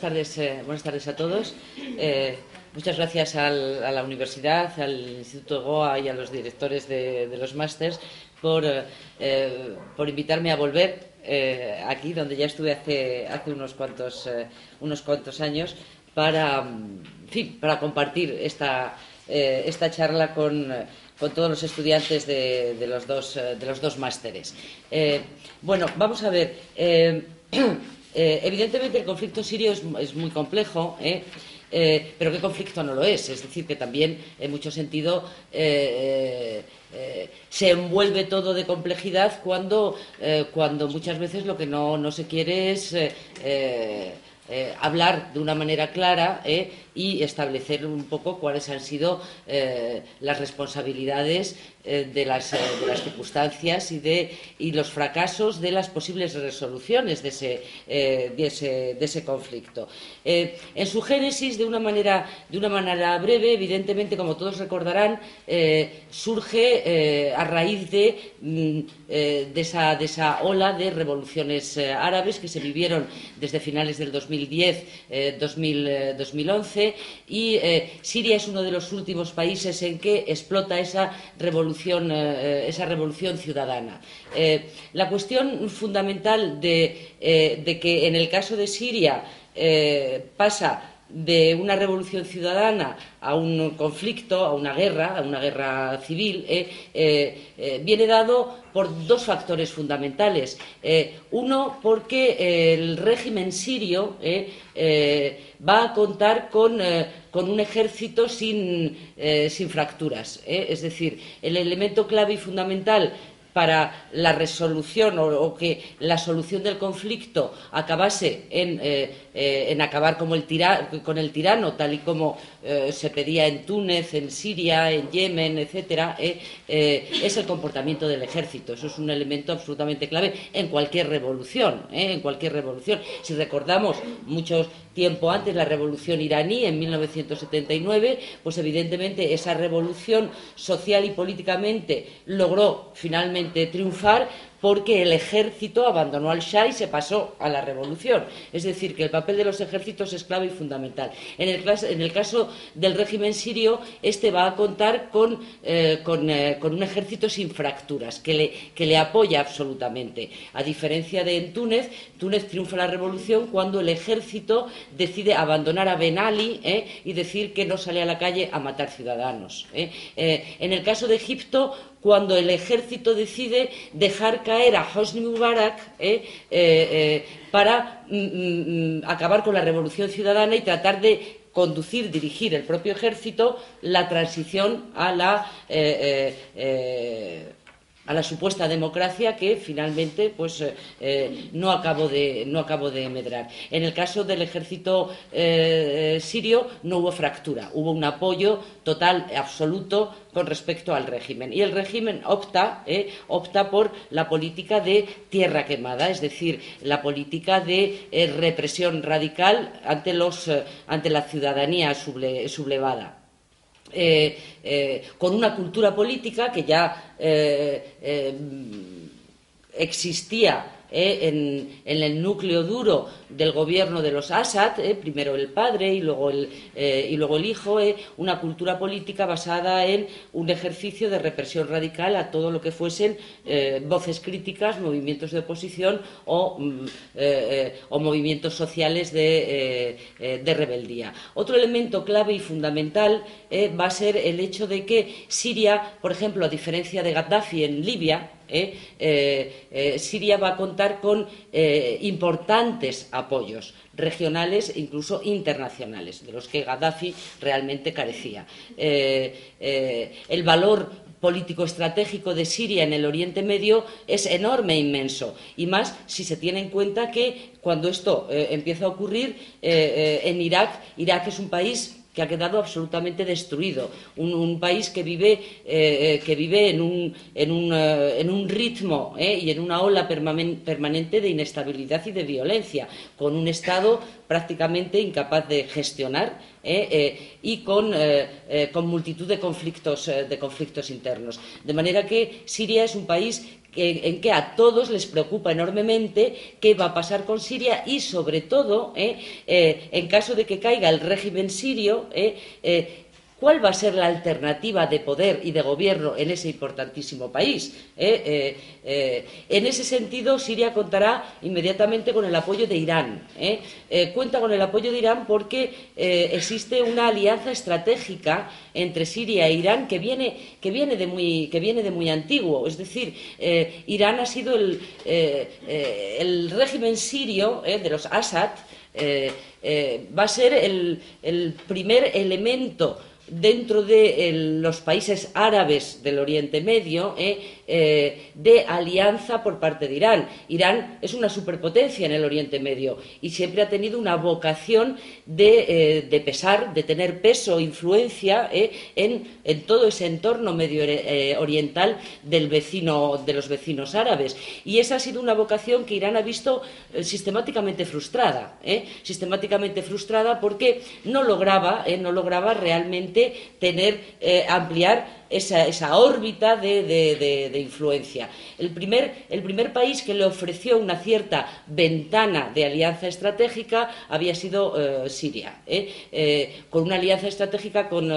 buenas tardes, eh, buenas tardes a todos. Eh, muchas gracias a la universidad, al Instituto Goa y a los directores de, los másters por, eh, por, invitarme a volver aquí, donde ya estuve hace, hace unos, cuantos, unos cuantos años, para, para compartir esta, esta charla con, con, todos los estudiantes de, de los, dos, de los dos másteres. bueno, vamos a ver. evidentemente el conflicto sirio es, muy complejo, ¿eh? Eh, pero ¿qué conflicto no lo es? Es decir, que también en mucho sentido eh, eh, se envuelve todo de complejidad cuando, cuando muchas veces lo que no, no se quiere es eh, hablar de una manera clara eh, y establecer un poco cuáles han sido eh, las responsabilidades eh, de las, eh, de, las, circunstancias y, de, y los fracasos de las posibles resoluciones de ese, de ese, de ese conflicto. en su génesis, de una, manera, de una manera breve, evidentemente, como todos recordarán, surge a raíz de, mm, de, esa, de esa ola de revoluciones árabes que se vivieron desde finales del 2000 2010, eh, 2000, 2011 y eh, Siria es uno de los últimos países en que explota esa revolución, eh, esa revolución ciudadana. Eh, la cuestión fundamental eh, de, que en el caso de Siria pasa de una revolución ciudadana a un conflicto, a una guerra, a una guerra civil, eh, eh, eh, viene dado por dos factores fundamentales. Uno, porque el régimen sirio va a contar con, con un ejército sin, sin fracturas. es decir, el elemento clave y fundamental para la resolución o, que la solución del conflicto acabase en, eh, eh, en acabar como el tira, con el tirano, tal y como eh, se pedía en Túnez, en Siria, en Yemen, etcétera, eh, eh, es el comportamiento del ejército. Eso es un elemento absolutamente clave en cualquier revolución. en cualquier revolución. Si recordamos mucho tiempo antes la revolución iraní en 1979, pues evidentemente esa revolución social y políticamente logró finalmente triunfar porque el ejército abandonó al Shah y se pasó a la revolución. Es decir, que el papel de los ejércitos es clave y fundamental. En el, caso del régimen sirio, este va a contar con, eh, eh, con un ejército sin fracturas, que le, que le, apoya absolutamente. A diferencia de en Túnez, Túnez triunfa la revolución cuando el ejército decide abandonar a Ben Ali eh, y decir que no sale a la calle a matar ciudadanos. En el caso de Egipto, cuando el ejército decide dejar caer a Hosni Mubarak eh, eh, eh, para mm, mm, mm, acabar con la revolución ciudadana y tratar de conducir, dirigir el propio ejército la transición a la a la supuesta democracia que finalmente pues, eh, no, acabo de, no acabo de medrar. En el caso del ejército eh, sirio no hubo fractura, hubo un apoyo total, absoluto con respecto al régimen. Y el régimen opta, eh, opta por la política de tierra quemada, es decir, la política de eh, represión radical ante, los, eh, ante la ciudadanía suble, sublevada. Eh, eh, con una cultura política que ya eh, existía eh, en, el núcleo duro del gobierno de los Assad, eh, primero el padre y luego el, eh, y luego el hijo, una cultura política basada en un ejercicio de represión radical a todo lo que fuesen voces críticas, movimientos de oposición o, mm, movimientos sociales de, de, rebeldía. Otro elemento clave y fundamental va a ser el hecho de que Siria, por ejemplo, a diferencia de Gaddafi en Libia, Siria va a contar con eh, importantes apoyos regionales e incluso internacionales, de los que Gaddafi realmente carecía. el valor político estratégico de Siria en el Oriente Medio es enorme e inmenso, y más si se tiene en cuenta que cuando esto empieza a ocurrir en Irak, Irak es un país que ha quedado absolutamente destruido. Un, país que vive, eh, que vive en, un, en, un, uh, en un ritmo eh, y en una ola permanente de inestabilidad y de violencia, con un Estado prácticamente incapaz de gestionar eh, eh, y con, eh, con, multitud de conflictos, de conflictos internos. De manera que Siria es un país en que a todos les preocupa enormemente qué va a pasar con Siria y, sobre todo, eh, eh, en caso de que caiga el régimen sirio, eh, ¿Cuál va a ser la alternativa de poder y de gobierno en ese importantísimo país? en ese sentido, Siria contará inmediatamente con el apoyo de Irán. cuenta con el apoyo de Irán porque existe una alianza estratégica entre Siria e Irán que viene, que viene, de, muy, que viene de muy antiguo. Es decir, eh, Irán ha sido el, eh, eh, el régimen sirio de los Assad, va a ser el, el primer elemento dentro de los países árabes del Oriente Medio eh, eh, de alianza por parte de Irán. Irán es una superpotencia en el Oriente Medio y siempre ha tenido una vocación de, eh, pesar, de tener peso, influencia en, en, todo ese entorno medio oriental del vecino, de los vecinos árabes. Y esa ha sido una vocación que Irán ha visto sistemáticamente frustrada, sistemáticamente frustrada porque no lograba, no lograba realmente tener, eh, ampliar esa, órbita de, influencia. El primer, país que le ofreció una cierta ventana de alianza estratégica había sido eh, Siria, ¿eh? con una alianza estratégica con,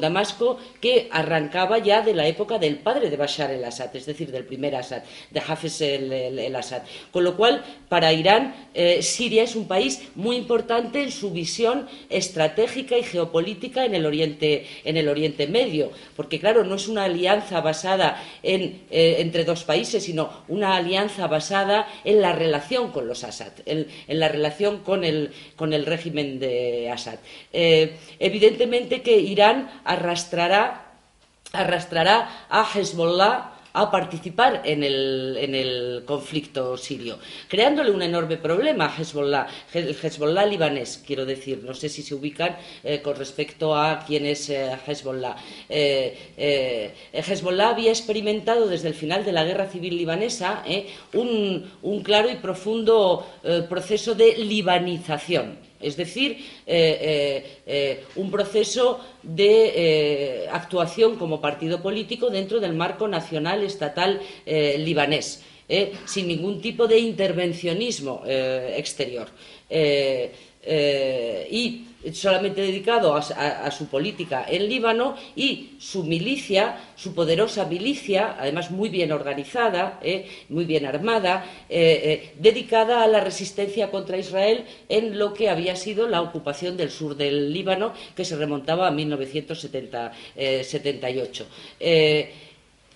Damasco que arrancaba ya de la época del padre de Bashar el-Assad, es decir, del primer Assad, de Hafez el-Assad. Con lo cual, para Irán, Siria es un país muy importante en su visión estratégica y geopolítica en el Oriente, en el Oriente Medio, porque claro, no es una alianza basada en, eh, entre dos países, sino una alianza basada en la relación con los Assad, en, la relación con el, con el, régimen de Assad. Eh, evidentemente que Irán arrastrará, arrastrará a Hezbollah a participar en el, conflicto sirio, creándole un enorme problema a Hezbollah, el Hezbollah libanés, quiero decir, no sé si se ubican eh, con respecto a quién es eh, Hezbollah. Eh, Hezbollah había experimentado desde el final de la guerra civil libanesa un, un, claro y profundo proceso de libanización es decir, eh, eh, eh, un proceso de actuación como partido político dentro del marco nacional estatal libanés, sin ningún tipo de intervencionismo exterior. Y solamente dedicado a, su política en Líbano y su milicia, su poderosa milicia, además muy bien organizada, eh, muy bien armada, eh, eh, dedicada a la resistencia contra Israel en lo que había sido la ocupación del sur del Líbano, que se remontaba a 1978.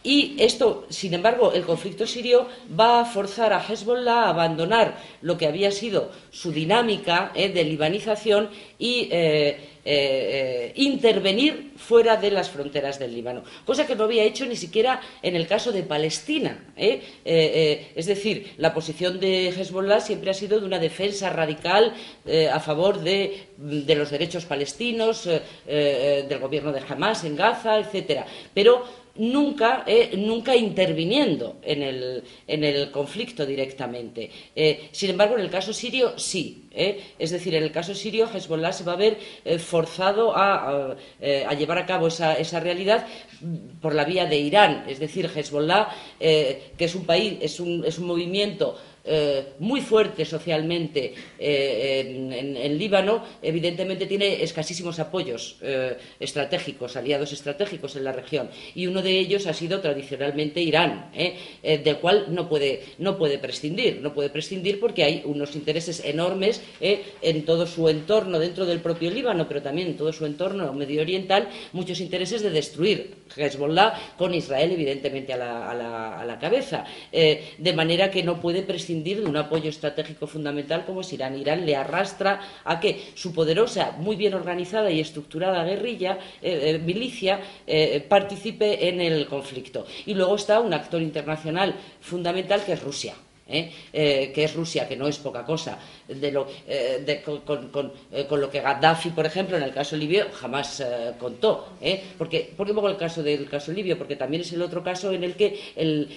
Y esto, sin embargo, el conflicto sirio va a forzar a Hezbollah a abandonar lo que había sido su dinámica eh, de libanización y eh, eh, intervenir fuera de las fronteras del Líbano, cosa que no había hecho ni siquiera en el caso de Palestina. es decir, la posición de Hezbollah siempre ha sido de una defensa radical a favor de, de, los derechos palestinos, del gobierno de Hamas en Gaza, etcétera. Pero nunca, eh, nunca interviniendo en el, en el, conflicto directamente. Eh, sin embargo, en el caso sirio sí. Eh. Es decir, en el caso sirio, Hezbollah se va a ver forzado a, a, llevar a cabo esa, esa, realidad por la vía de Irán. Es decir, Hezbollah, que es un país, es un, es un movimiento eh, muy fuerte socialmente eh, en, Líbano, evidentemente tiene escasísimos apoyos eh, estratégicos, aliados estratégicos en la región. Y uno de ellos ha sido tradicionalmente Irán, del cual no puede, no puede prescindir. No puede prescindir porque hay unos intereses enormes en todo su entorno, dentro del propio Líbano, pero también en todo su entorno medio oriental, muchos intereses de destruir Hezbollah con Israel, evidentemente, a la, cabeza. de manera que no puede prescindir de un apoyo estratégico fundamental como es Irán. Irán le arrastra a que su poderosa, muy bien organizada y estructurada guerrilla, eh, eh, milicia, eh, participe en el conflicto. Y luego está un actor internacional fundamental que es Rusia. que es Rusia, que no es poca cosa, de lo, con, lo que Gaddafi, por ejemplo, en el caso libio, jamás contó. Porque, ¿Por qué pongo el caso del caso libio? Porque también es el otro caso en el que el,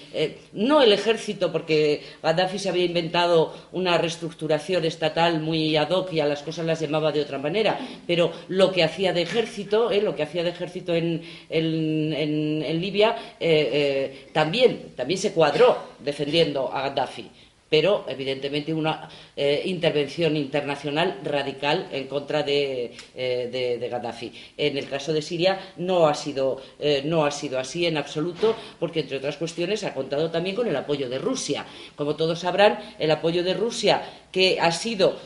no el ejército, porque Gaddafi se había inventado una reestructuración estatal muy ad hoc y a las cosas las llamaba de otra manera, pero lo que hacía de ejército, lo que hacía de ejército en, en, Libia, eh, eh, también, también se cuadró defendiendo a Gaddafi pero evidentemente una eh, intervención internacional radical en contra de, Gaddafi. En el caso de Siria no ha, sido, no ha sido así en absoluto, porque entre otras cuestiones ha contado también con el apoyo de Rusia. Como todos sabrán, el apoyo de Rusia, que ha sido,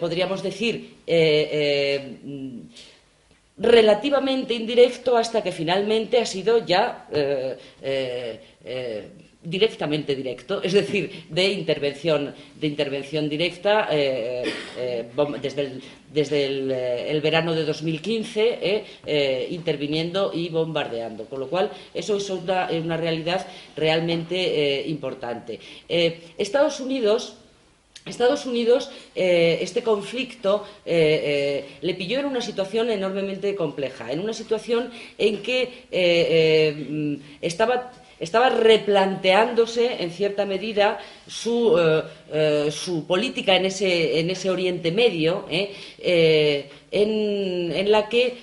podríamos decir, relativamente indirecto hasta que finalmente ha sido ya eh, eh, eh, directamente directo, es decir, de intervención, de intervención directa desde, el, desde el, verano de 2015, interviniendo y bombardeando. Con lo cual, eso es una, una realidad realmente importante. Estados Unidos Estados Unidos, eh, este conflicto eh, eh, le pilló en una situación enormemente compleja, en una situación en que estaba, replanteándose, en cierta medida, su, política en ese, Oriente Medio, en, la que,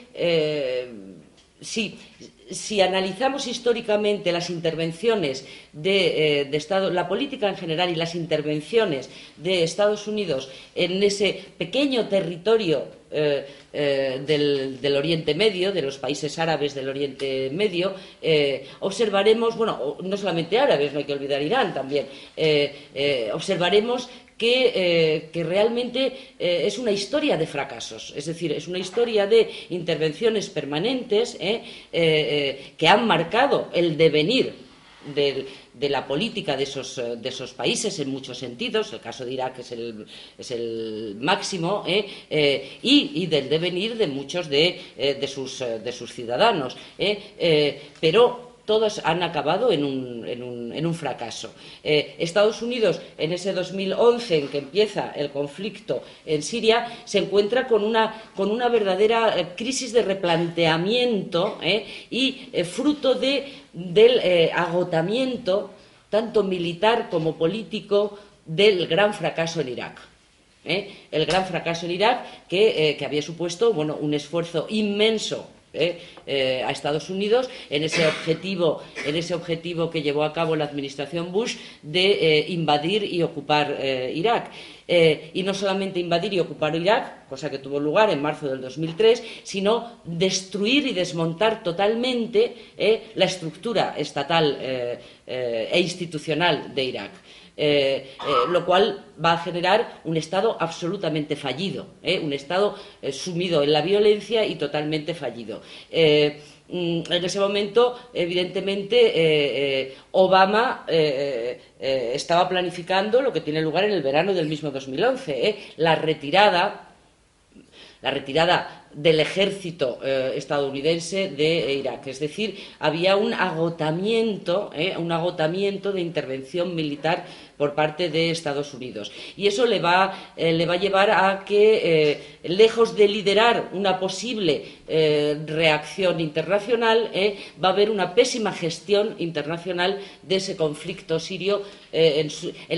si analizamos históricamente las intervenciones de, eh, Estado, la política en general y las intervenciones de Estados Unidos en ese pequeño territorio eh, eh, del, Oriente Medio, de los países árabes del Oriente Medio, observaremos, bueno, no solamente árabes, no hay que olvidar Irán también, observaremos que, eh, realmente eh, es una historia de fracasos, es decir, es una historia de intervenciones permanentes eh, que han marcado el devenir de la política de esos, de esos, países en muchos sentidos, el caso de Irak es el, es el máximo, y, del devenir de muchos de, de, sus, de sus, ciudadanos. pero todos han acabado en un, fracaso. Eh, Estados Unidos, en ese 2011 en que empieza el conflicto en Siria, se encuentra con una, con una verdadera eh, crisis de replanteamiento eh, y fruto de, del agotamiento, tanto militar como político, del gran fracaso en Irak. El gran fracaso en Irak que, que había supuesto bueno, un esfuerzo inmenso ¿eh? Eh, a Estados Unidos en ese objetivo, en ese objetivo que llevó a cabo la administración Bush de eh, invadir y ocupar Irak. y no solamente invadir y ocupar Irak, cosa que tuvo lugar en marzo del 2003, sino destruir y desmontar totalmente la estructura estatal e institucional de Irak. Eh, eh, lo cual va a generar un Estado absolutamente fallido, ¿eh? un Estado sumido en la violencia y totalmente fallido. Mm, en ese momento, evidentemente, Obama estaba planificando lo que tiene lugar en el verano del mismo 2011, la retirada, la retirada del ejército estadounidense de Irak. Es decir, había un agotamiento, un agotamiento de intervención militar por parte de Estados Unidos. Y eso le va, eh, le va a llevar a que, eh, lejos de liderar una posible eh, reacción internacional, va a haber una pésima gestión internacional de ese conflicto sirio en,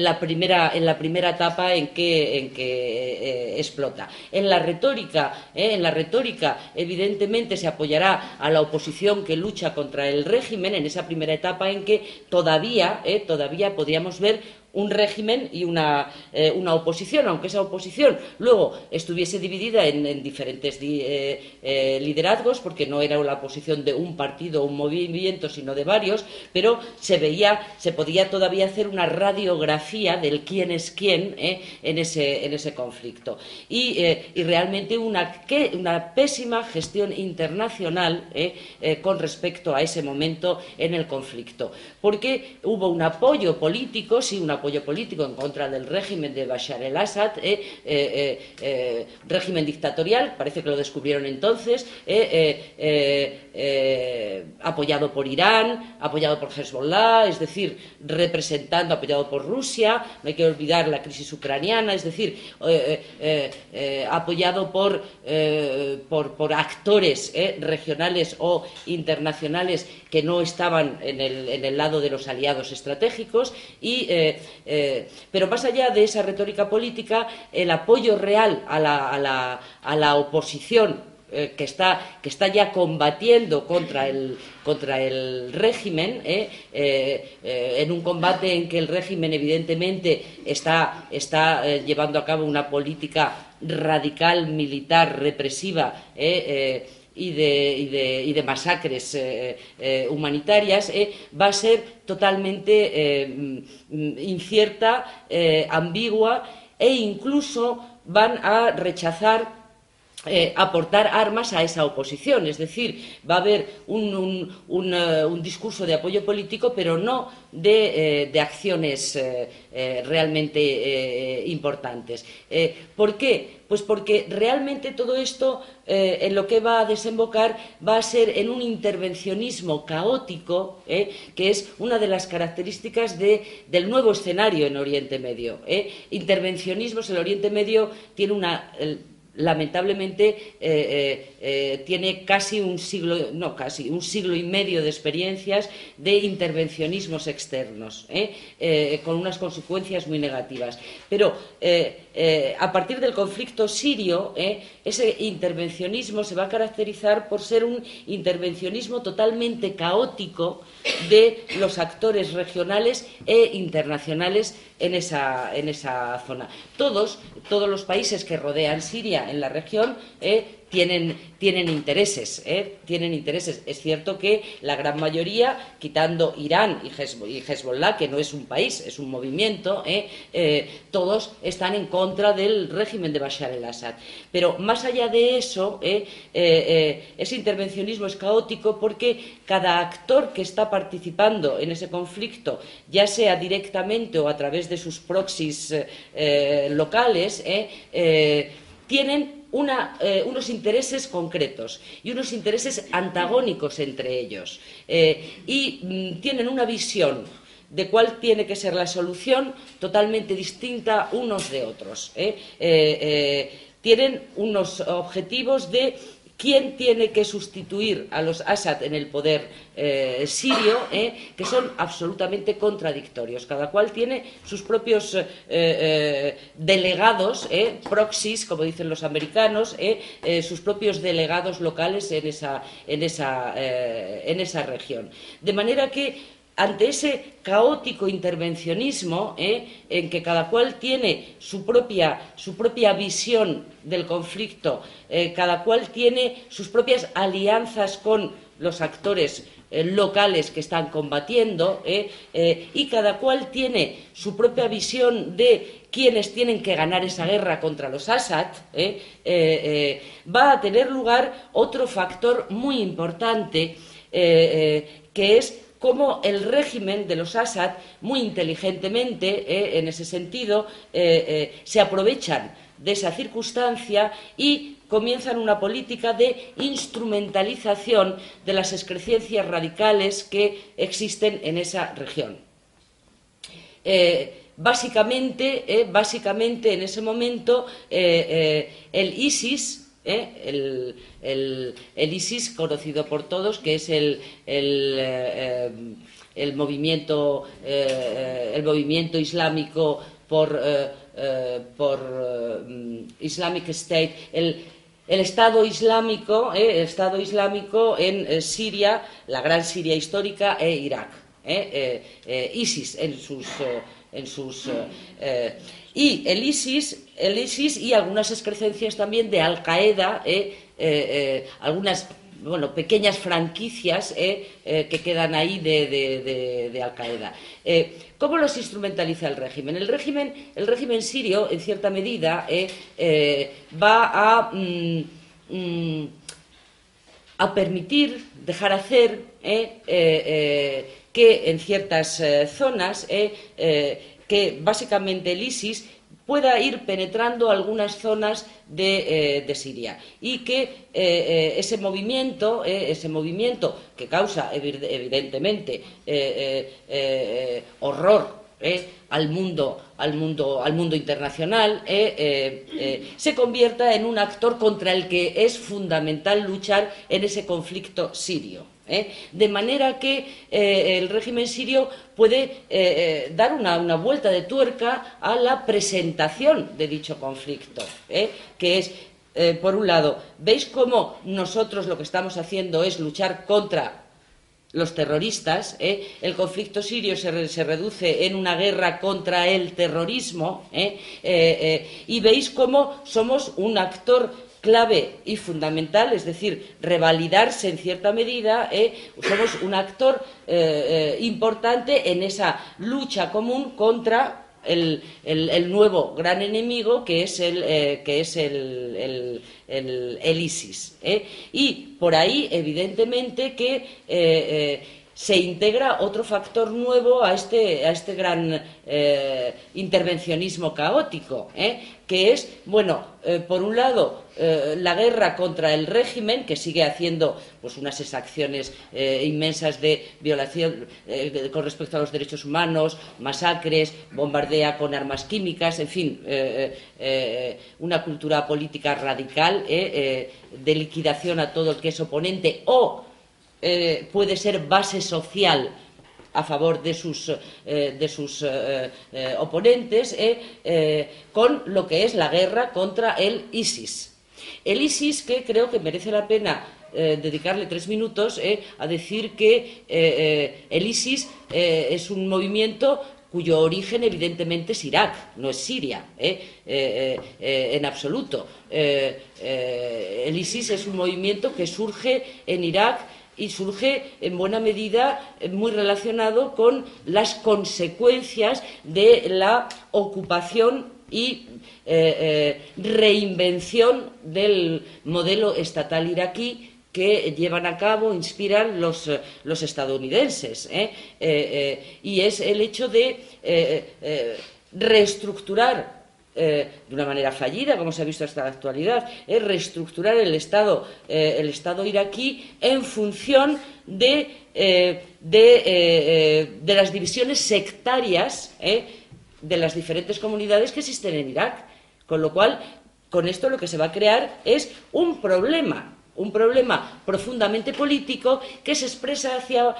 la primera, en, la primera, etapa en que, en que explota. En la retórica, en la retórica, evidentemente, se apoyará a la oposición que lucha contra el régimen en esa primera etapa en que todavía, todavía podríamos ver un régimen y una, eh, una, oposición, aunque esa oposición luego estuviese dividida en, diferentes eh, eh, liderazgos, porque no era la oposición de un partido o un movimiento, sino de varios, pero se veía, se podía todavía hacer una radiografía del quién es quién en, ese, en ese conflicto. Y, y realmente una, una, pésima gestión internacional con respecto a ese momento en el conflicto, porque hubo un apoyo político, sí, un apoyo político en contra del régimen de Bashar el-Assad, régimen dictatorial, parece que lo descubrieron entonces, apoyado por Irán, apoyado por Hezbollah, es decir, representando, apoyado por Rusia, no hay que olvidar la crisis ucraniana, es decir, apoyado por, por, actores regionales o internacionales que no estaban en el, en el lado de los aliados estratégicos, y, eh, eh, pero más allá de esa retórica política, el apoyo real a la, a la, a la oposición eh, que, está, que está ya combatiendo contra el, contra el régimen, eh, en un combate en que el régimen evidentemente está, está llevando a cabo una política radical, militar, represiva. Y de, masacres eh, eh, humanitarias, eh, va a ser totalmente eh, incierta, ambigua e incluso van a rechazar eh, aportar armas a esa oposición. Es decir, va a haber un, un, un discurso de apoyo político, pero no de, eh, de acciones eh, eh, realmente eh, importantes. Eh, ¿Por qué? Pues porque realmente todo esto eh, en lo que va a desembocar va a ser en un intervencionismo caótico, eh, que es una de las características de, del nuevo escenario en Oriente Medio. Eh. Intervencionismos, el Oriente Medio tiene una. Lamentablemente eh, eh, eh, tiene casi un siglo, no casi, un siglo y medio de experiencias de intervencionismos externos, con unas consecuencias muy negativas. Pero a partir del conflicto sirio, ese intervencionismo se va a caracterizar por ser un intervencionismo totalmente caótico de los actores regionales e internacionales en esa, en esa zona. Todos, todos los países que rodean Siria en la región eh, tienen, intereses, ¿eh? tienen intereses. Es cierto que la gran mayoría, quitando Irán y, Hezbollah, que no es un país, es un movimiento, ¿eh? Eh, todos están en contra del régimen de Bashar el-Assad. Pero más allá de eso, ese intervencionismo es caótico porque cada actor que está participando en ese conflicto, ya sea directamente o a través de sus proxies locales, tienen una, eh, unos intereses concretos y unos intereses antagónicos entre ellos eh, y mm, tienen una visión de cuál tiene que ser la solución totalmente distinta unos de otros. ¿eh? Tienen unos objetivos de quién tiene que sustituir a los Assad en el poder eh, sirio, eh, que son absolutamente contradictorios. Cada cual tiene sus propios eh, delegados, proxies, como dicen los americanos, sus propios delegados locales en esa región. De manera que ante ese caótico intervencionismo eh, en que cada cual tiene su propia, su propia visión del conflicto, eh, cada cual tiene sus propias alianzas con los actores eh, locales que están combatiendo y cada cual tiene su propia visión de quienes tienen que ganar esa guerra contra los Assad, va a tener lugar otro factor muy importante que es cómo el régimen de los Assad, muy inteligentemente, eh, en ese sentido, eh, eh, se aprovechan de esa circunstancia y comienzan una política de instrumentalización de las excrecencias radicales que existen en esa región. Básicamente, básicamente, en ese momento, el ISIS, ¿eh? el, el, ISIS, conocido por todos, que es el, el, eh, el movimiento, eh, el movimiento islámico por, por Islamic State, el, el Estado Islámico, Estado Islámico en Siria, la gran Siria histórica e Irak. ISIS en sus, en sus y el ISIS, el ISIS y algunas excrecencias también de Al Qaeda, eh, eh, algunas bueno, pequeñas franquicias eh, eh, que quedan ahí de, de, de, Al Qaeda. Eh, ¿Cómo los instrumentaliza el régimen? El régimen, el régimen sirio, en cierta medida, va a, mm, mm, a permitir, dejar hacer que en ciertas zonas que básicamente el ISIS pueda ir penetrando algunas zonas de, eh, Siria y que eh, eh, ese movimiento, ese movimiento que causa evidentemente horror al mundo, al mundo, al mundo internacional, se convierta en un actor contra el que es fundamental luchar en ese conflicto sirio. ¿Eh? De manera que eh, el régimen sirio puede eh, dar una, vuelta de tuerca a la presentación de dicho conflicto, que es, por un lado, ¿veis cómo nosotros lo que estamos haciendo es luchar contra los terroristas, el conflicto sirio se, se, reduce en una guerra contra el terrorismo, y veis cómo somos un actor clave y fundamental, es decir, revalidarse en cierta medida, eh, somos un actor eh, eh, importante en esa lucha común contra el, nuevo gran enemigo que es el, que es el, el ISIS. Y por ahí, evidentemente, que se integra otro factor nuevo a este, a este gran eh, intervencionismo caótico, ¿eh? que es, bueno, eh, por un lado, la guerra contra el régimen, que sigue haciendo pues, unas exacciones inmensas de violación con respecto a los derechos humanos, masacres, bombardea con armas químicas, en fin, una cultura política radical de liquidación a todo el que es oponente o eh, puede ser base social a favor de sus, eh, de sus eh, oponentes con lo que es la guerra contra el ISIS. El ISIS que creo que merece la pena dedicarle tres minutos a decir que el ISIS es un movimiento cuyo origen evidentemente es Irak, no es Siria, en absoluto. el ISIS es un movimiento que surge en Irak y surge en buena medida eh, muy relacionado con las consecuencias de la ocupación y eh, eh, reinvención del modelo estatal iraquí que llevan a cabo, inspiran los, los estadounidenses. y es el hecho de reestructurar eh, de una manera fallida, como se ha visto hasta la actualidad, es reestructurar el Estado, eh, el Estado iraquí en función de, eh, de, las divisiones sectarias de las diferentes comunidades que existen en Irak. Con lo cual, con esto lo que se va a crear es un problema un problema profundamente político que se expresa hacia,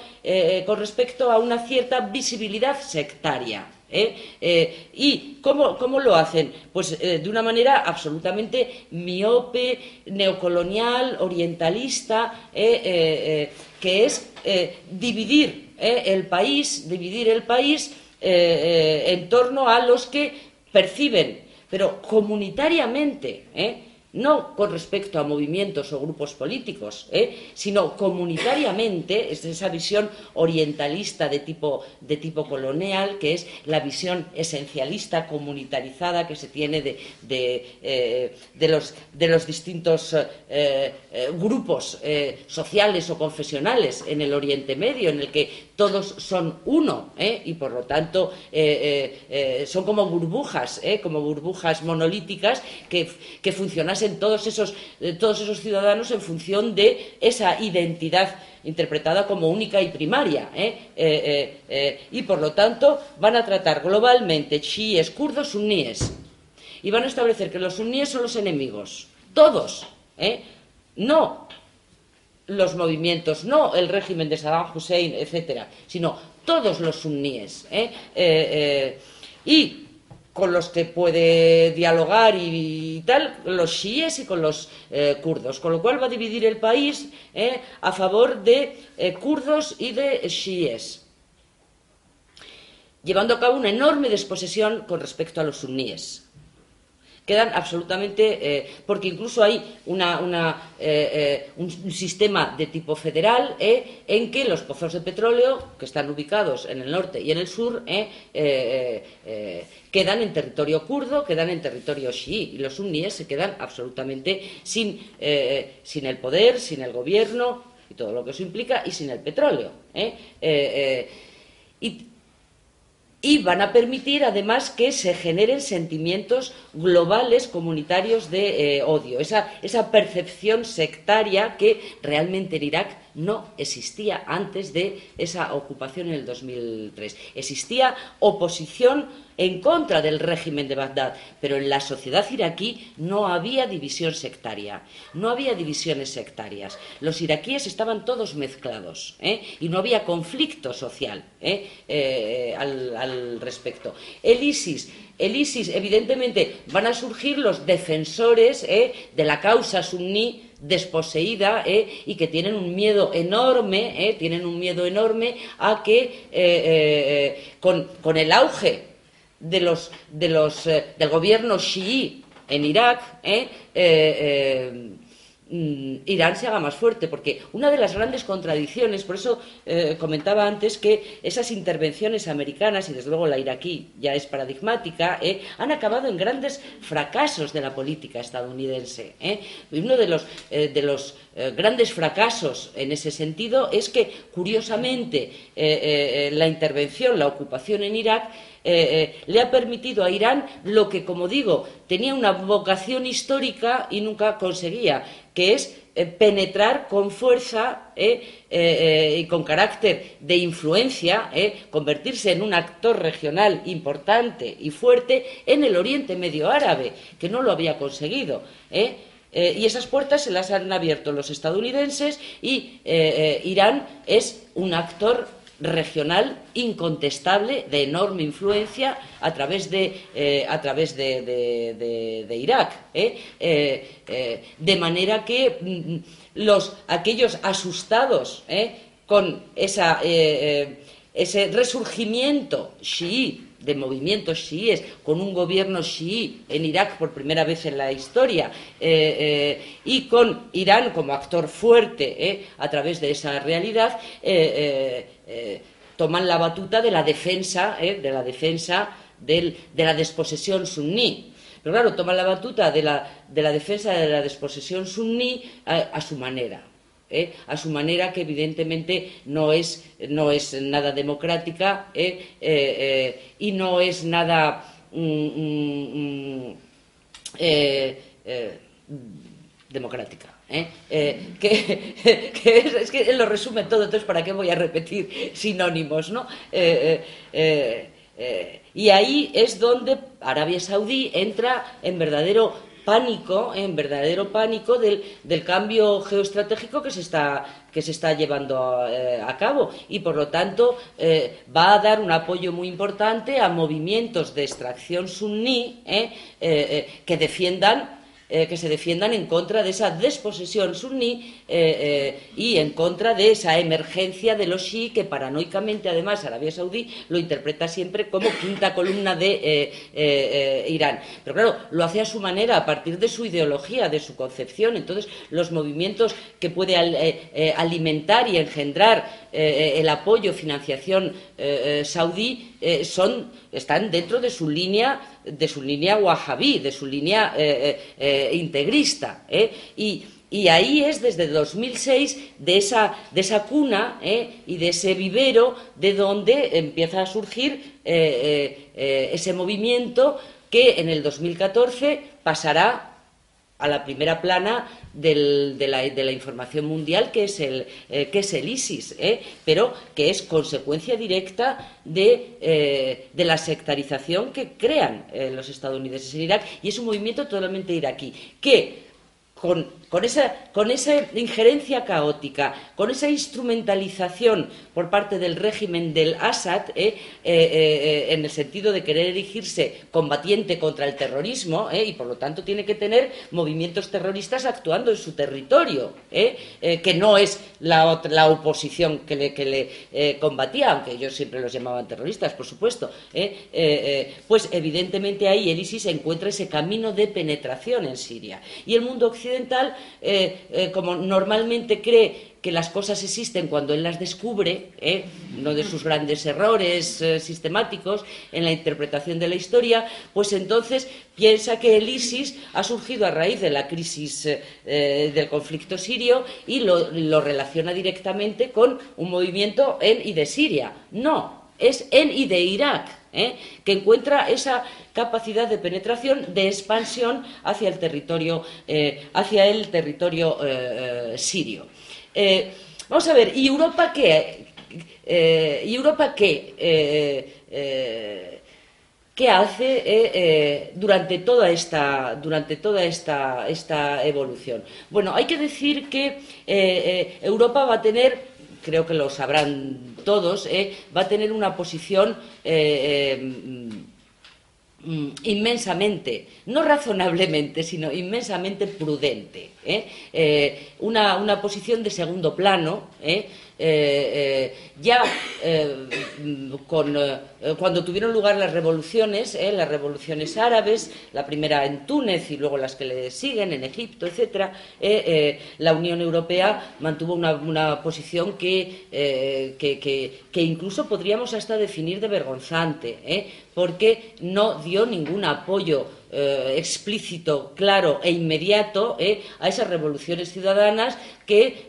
con respecto a una cierta visibilidad sectaria. ¿Eh? Eh, ¿Y cómo, lo hacen? Pues eh, de una manera absolutamente miope, neocolonial, orientalista, que es dividir el país, dividir el país en torno a los que perciben, pero comunitariamente, no con respecto a movimientos o grupos políticos, ¿eh? sino comunitariamente, es esa visión orientalista de tipo, de tipo colonial, que es la visión esencialista, comunitarizada que se tiene de, de, eh, los, de los, distintos eh, grupos sociales o confesionales en el Oriente Medio, en el que todos son uno y por lo tanto son como burbujas, como burbujas monolíticas que, que funcionan en todos esos, eh, todos esos ciudadanos en función de esa identidad interpretada como única y primaria. ¿eh? Eh, y por lo tanto van a tratar globalmente chiíes, kurdos, suníes. Y van a establecer que los suníes son los enemigos. Todos. No los movimientos, no el régimen de Saddam Hussein, etcétera, sino todos los suníes. y con los que puede dialogar y, tal, los chiíes y con los eh, kurdos, con lo cual va a dividir el país eh, a favor de eh, kurdos y de chiíes, llevando a cabo una enorme desposesión con respecto a los suníes quedan absolutamente, eh, porque incluso hay una, eh, eh, un, sistema de tipo federal en que los pozos de petróleo, que están ubicados en el norte y en el sur, quedan en territorio kurdo, quedan en territorio chií, y los suníes se quedan absolutamente sin, sin el poder, sin el gobierno y todo lo que eso implica, y sin el petróleo. Y y van a permitir además que se generen sentimientos globales comunitarios de eh, odio, esa, esa, percepción sectaria que realmente en Irak no existía antes de esa ocupación en el 2003. Existía oposición en contra del régimen de Bagdad, pero en la sociedad iraquí no había división sectaria, no había divisiones sectarias. Los iraquíes estaban todos mezclados ¿eh? y no había conflicto social ¿eh? Eh, al, respecto. El ISIS el ISIS, evidentemente, van a surgir los defensores de la causa suní desposeída ¿eh? y que tienen un miedo enorme, ¿eh? tienen un miedo enorme a que eh, con, el auge de los, de los, del gobierno chií en Irak, Irán se haga más fuerte, porque una de las grandes contradicciones, por eso eh, comentaba antes que esas intervenciones americanas, y desde luego la iraquí ya es paradigmática, eh, han acabado en grandes fracasos de la política estadounidense. Eh. Y uno de los, de los grandes fracasos en ese sentido es que, curiosamente, la intervención, la ocupación en Irak, le ha permitido a Irán lo que, como digo, tenía una vocación histórica y nunca conseguía, que es eh, penetrar con fuerza eh, eh, y con carácter de influencia, convertirse en un actor regional importante y fuerte en el Oriente Medio Árabe, que no lo había conseguido. y esas puertas se las han abierto los estadounidenses y Irán es un actor regional incontestable de enorme influencia a través de, eh, a través de, de, Irak. ¿eh? Eh, de manera que mm, los, aquellos asustados con esa, ese resurgimiento chií de movimientos chiíes, con un gobierno chií en Irak por primera vez en la historia, y con Irán como actor fuerte a través de esa realidad, eh, toman la batuta de la defensa, eh, de la defensa de la desposesión suní. Pero claro, toman la batuta de la, de la defensa de la desposesión suní a, su manera. Eh, a su manera que evidentemente no es, no es nada democrática y no es nada mm, mm, mm, democrática. ¿eh? Eh, que, es, que él lo resume todo, entonces ¿para qué voy a repetir sinónimos? ¿no? Eh, y ahí es donde Arabia Saudí entra en verdadero pánico, en verdadero pánico del, del cambio geoestratégico que se está, que se está llevando a, cabo. Y por lo tanto va a dar un apoyo muy importante a movimientos de extracción suní que defiendan eh, que se defiendan en contra de esa desposesión suní eh, eh, y en contra de esa emergencia de los shi que paranoicamente además Arabia Saudí lo interpreta siempre como quinta columna de Irán. Pero claro, lo hace a su manera, a partir de su ideología, de su concepción. Entonces, los movimientos que puede alimentar y engendrar el apoyo, financiación saudí son, están dentro de su línea de su línea wahhabí, de su línea eh, eh, eh, integrista. Y, ahí es desde 2006 de esa, de esa cuna y de ese vivero de donde empieza a surgir ese movimiento que en el 2014 pasará a la primera plana de, la, información mundial, que es el, eh, que es el ISIS, ¿eh? pero que es consecuencia directa de, eh, de la sectarización que crean los estadounidenses en Irak, y es un movimiento totalmente iraquí, que con, con, esa, con, esa, injerencia caótica, con esa instrumentalización por parte del régimen del Assad, eh, eh, eh, en el sentido de querer erigirse combatiente contra el terrorismo, y por lo tanto tiene que tener movimientos terroristas actuando en su territorio, que no es la, la oposición que le, que le combatía, aunque ellos siempre los llamaban terroristas, por supuesto, pues evidentemente ahí el ISIS encuentra ese camino de penetración en Siria. Y el mundo occidental, eh, eh, como normalmente cree que las cosas existen cuando él las descubre, eh, uno de sus grandes errores sistemáticos en la interpretación de la historia, pues entonces piensa que el ISIS ha surgido a raíz de la crisis del conflicto sirio y lo, relaciona directamente con un movimiento en y de Siria. No, es en y de Irak, ¿eh? que encuentra esa capacidad de penetración, de expansión hacia el territorio, eh, hacia el territorio eh, sirio. vamos a ver, ¿y Europa qué? ¿Y Europa qué? ¿Qué hace durante toda esta durante toda esta, esta evolución? Bueno, hay que decir que Europa va a tener creo que lo sabrán todos, eh, va a tener una posición eh, eh, mm, inmensamente, no razonablemente, sino inmensamente prudente. Una, una, posición de segundo plano eh, eh, ya eh, cuando tuvieron lugar las revoluciones, las revoluciones árabes, la primera en Túnez y luego las que le siguen en Egipto, etcétera, la Unión Europea mantuvo una, posición que, que, incluso podríamos hasta definir de vergonzante, porque no dio ningún apoyo explícito, claro e inmediato a esas revoluciones ciudadanas que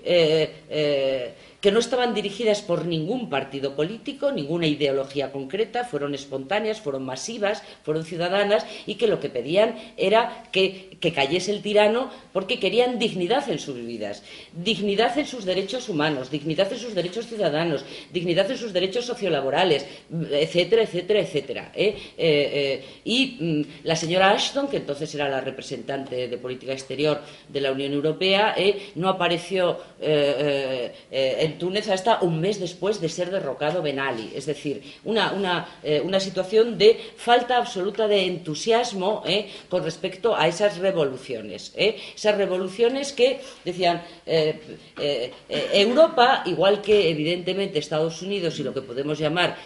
que no estaban dirigidas por ningún partido político, ninguna ideología concreta, fueron espontáneas, fueron masivas, fueron ciudadanas y que lo que pedían era que, cayese el tirano porque querían dignidad en sus vidas, dignidad en sus derechos humanos, dignidad en sus derechos ciudadanos, dignidad en sus derechos sociolaborales, etcétera, etcétera, etcétera. ¿eh? Eh, eh, y mm, la señora Ashton, que entonces era la representante de política exterior de la Unión Europea, no apareció en Túnez hasta un mes después de ser derrocado Ben Ali. Es decir, una, eh, situación de falta absoluta de entusiasmo eh, con respecto a esas revoluciones. Eh. Esas revoluciones que decían Europa, igual que evidentemente Estados Unidos y lo que podemos llamar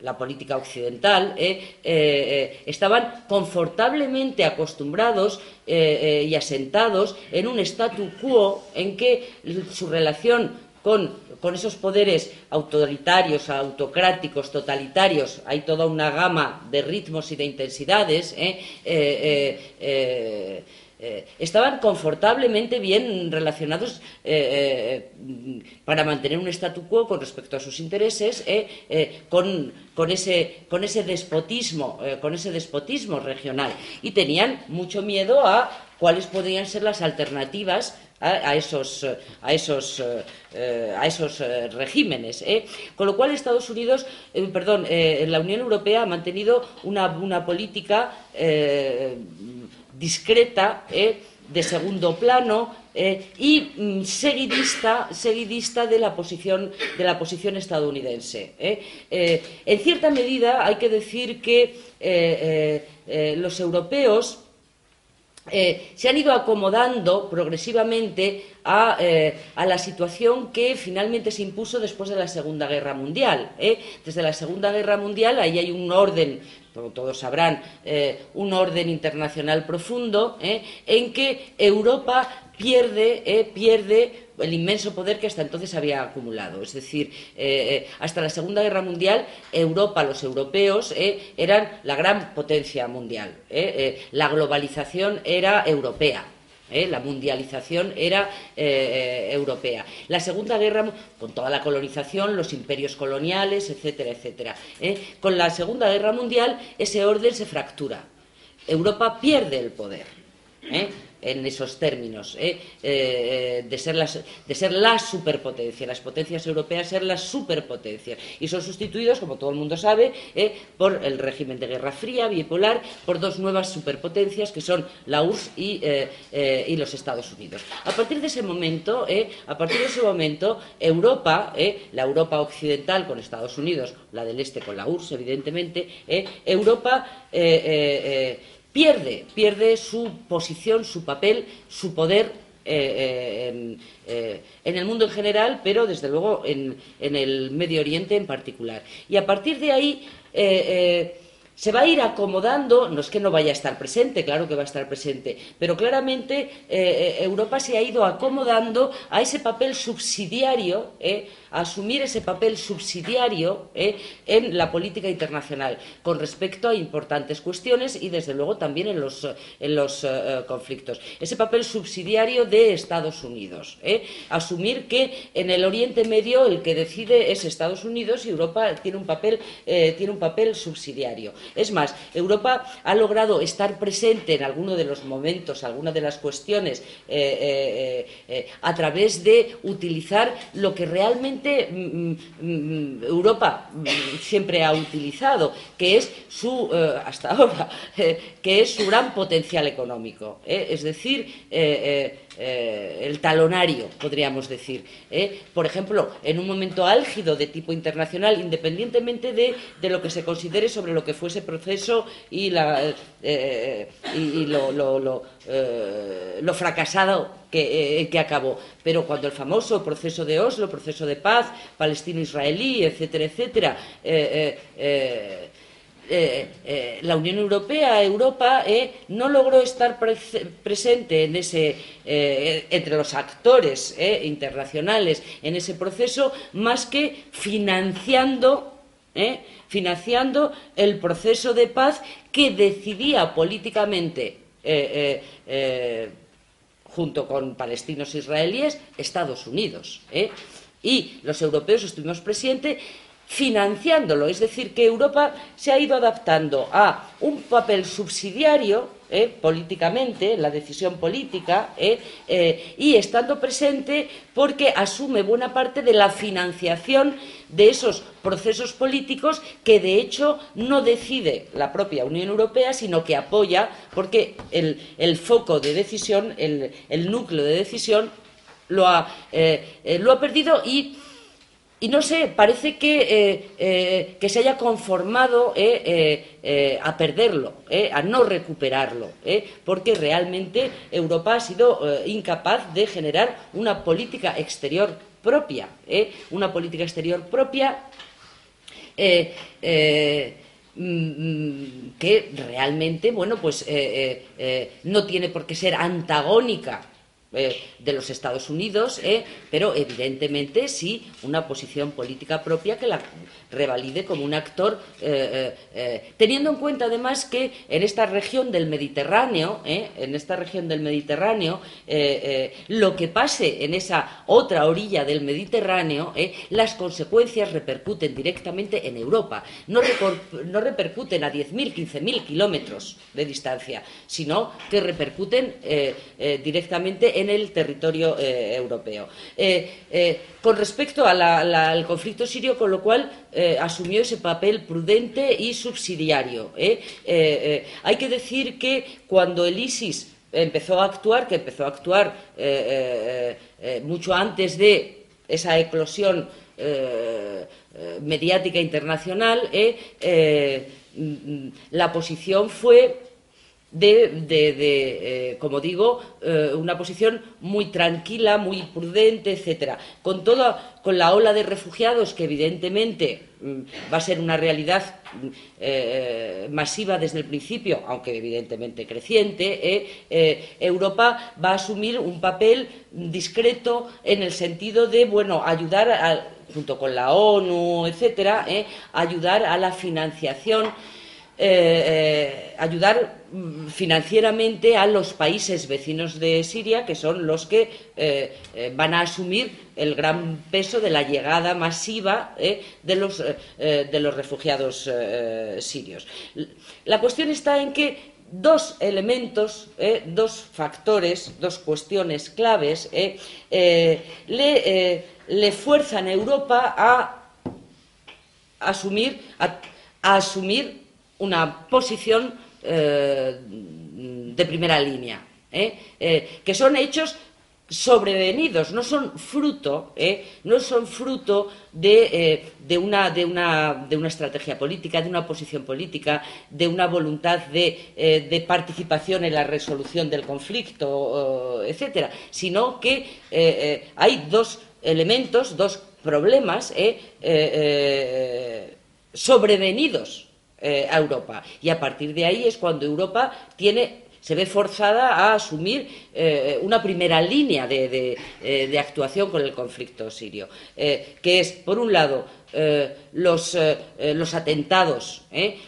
la política occidental, estaban confortablemente acostumbrados y asentados en un statu quo en que su relación con, esos poderes autoritarios, autocráticos, totalitarios, hay toda una gama de ritmos y de intensidades, ¿eh? Eh, eh, estaban confortablemente bien relacionados para mantener un statu quo con respecto a sus intereses, con, con, ese, con, ese, despotismo, con ese despotismo regional. Y tenían mucho miedo a cuáles podrían ser las alternativas a, esos, a esos, eh, a esos eh, regímenes. ¿eh? Con lo cual, Estados Unidos, perdón, la Unión Europea ha mantenido una, una política discreta de segundo plano y mm, seguidista, seguidista de la posición de la posición estadounidense. en cierta medida hay que decir que los europeos eh, se han ido acomodando progresivamente eh, a, la situación que finalmente se impuso después de la Segunda Guerra Mundial. ¿eh? Desde la Segunda Guerra Mundial ahí hay un orden, todos sabrán, un orden internacional profundo en que Europa pierde, pierde el inmenso poder que hasta entonces había acumulado. Es decir, eh, eh, hasta la Segunda Guerra Mundial, Europa, los europeos, eh, eran la gran potencia mundial. la globalización era europea. La mundialización era europea. La Segunda Guerra, con toda la colonización, los imperios coloniales, etcétera, etcétera. Con la Segunda Guerra Mundial, ese orden se fractura. Europa pierde el poder en esos términos, ¿eh? Eh, de, ser las, de ser la superpotencia, las potencias europeas ser las superpotencias. Y son sustituidos, como todo el mundo sabe, ¿eh? por el régimen de Guerra Fría, bipolar, por dos nuevas superpotencias que son la URSS y, y los Estados Unidos. A partir de ese momento, a partir de ese momento, Europa, la Europa occidental con Estados Unidos, la del este con la URSS, evidentemente, Europa pierde, pierde su posición, su papel, su poder eh, eh, en, el mundo en general, pero desde luego en, el Medio Oriente en particular. Y a partir de ahí, eh, se va a ir acomodando, no es que no vaya a estar presente, claro que va a estar presente, pero claramente eh, Europa se ha ido acomodando a ese papel subsidiario, eh, asumir ese papel subsidiario eh, en la política internacional con respecto a importantes cuestiones y, desde luego, también en los, en los eh, conflictos. Ese papel subsidiario de Estados Unidos. Asumir que en el Oriente Medio el que decide es Estados Unidos y Europa tiene un papel, tiene un papel subsidiario. Es más, Europa ha logrado estar presente en alguno de los momentos, algunas de las cuestiones, a través de utilizar lo que realmente Mm, mm, Europa siempre ha utilizado, que es su, eh, hasta ahora, eh, que es su gran potencial económico. Eh, es decir, el talonario, podríamos decir. Por ejemplo, en un momento álgido de tipo internacional, independientemente de, lo que se considere sobre lo que fue ese proceso y, la, y lo, lo, lo fracasado que, que, acabó. Pero cuando el famoso proceso de Oslo, proceso de paz, palestino-israelí, etcétera, etcétera, eh, eh, eh, la Unión Europea, Europa, no logró estar presente en ese, entre los actores internacionales en ese proceso más que financiando financiando el proceso de paz que decidía políticamente junto con palestinos israelíes, Estados Unidos. ¿eh? Y los europeos estuvimos presentes financiándolo, es decir, que Europa se ha ido adaptando a un papel subsidiario eh, políticamente, la decisión política, eh, eh, y estando presente porque asume buena parte de la financiación de esos procesos políticos que, de hecho, no decide la propia Unión Europea, sino que apoya, porque el, foco de decisión, el, núcleo de decisión, lo ha, lo ha perdido y y no sé, parece que, eh, eh, que se haya conformado eh, a perderlo, a no recuperarlo, porque realmente Europa ha sido incapaz de generar una política exterior propia, una política exterior propia mm, que realmente, bueno, pues no tiene por qué ser antagónica eh, de los Estados Unidos, eh, pero evidentemente sí una posición política propia que la revalide como un actor, eh, teniendo en cuenta además que en esta región del Mediterráneo, en esta región del Mediterráneo, lo que pase en esa otra orilla del Mediterráneo, las consecuencias repercuten directamente en Europa, no, no repercuten a 10.000, 15.000 kilómetros de distancia, sino que repercuten directamente en el territorio eh, europeo. Eh, eh, con respecto al conflicto sirio, con lo cual asumió ese papel prudente y subsidiario. hay que decir que cuando el ISIS empezó a actuar, que empezó a actuar mucho antes de esa eclosión mediática internacional, mm, la posición fue de, eh, como digo, eh, una posición muy tranquila, muy prudente, etcétera. Con con la ola de refugiados que evidentemente mm, va a ser una realidad mm, eh, masiva desde el principio, aunque evidentemente creciente, Europa va a asumir un papel discreto en el sentido de, bueno, ayudar junto con la ONU, etcétera, ayudar a la financiación eh, eh, ayudar mm, financieramente a los países vecinos de Siria, que son los que eh, van a asumir el gran peso de la llegada masiva de, los, de, los, refugiados sirios. La cuestión está en que dos elementos, dos factores, dos cuestiones claves le, le, fuerzan a Europa a asumir, a asumir una posición eh, de primera línea, ¿eh? Eh, que son hechos sobrevenidos, no son fruto, no son fruto de, una, de, una, de, una, estrategia política, de una posición política, de una voluntad de, participación en la resolución del conflicto, etcétera, sino que hay dos elementos, dos problemas sobrevenidos a Europa. Y a partir de ahí es cuando Europa tiene se ve forzada a asumir eh, una primera línea de, eh, actuación con el conflicto sirio, eh, que es, por un lado, los, los, atentados,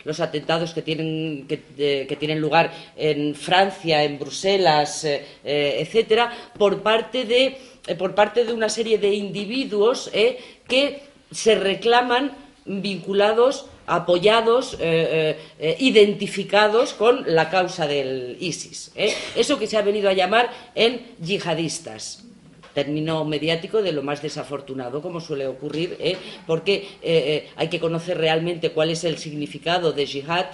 los atentados que tienen, que, tienen, lugar en Francia, en Bruselas, etcétera, por parte de por parte de una serie de individuos que se reclaman vinculados apoyados, eh, eh, eh, identificados con la causa del ISIS. Eso que se ha venido a llamar en yihadistas término mediático de lo más desafortunado, como suele ocurrir, porque hay que conocer realmente cuál es el significado de yihad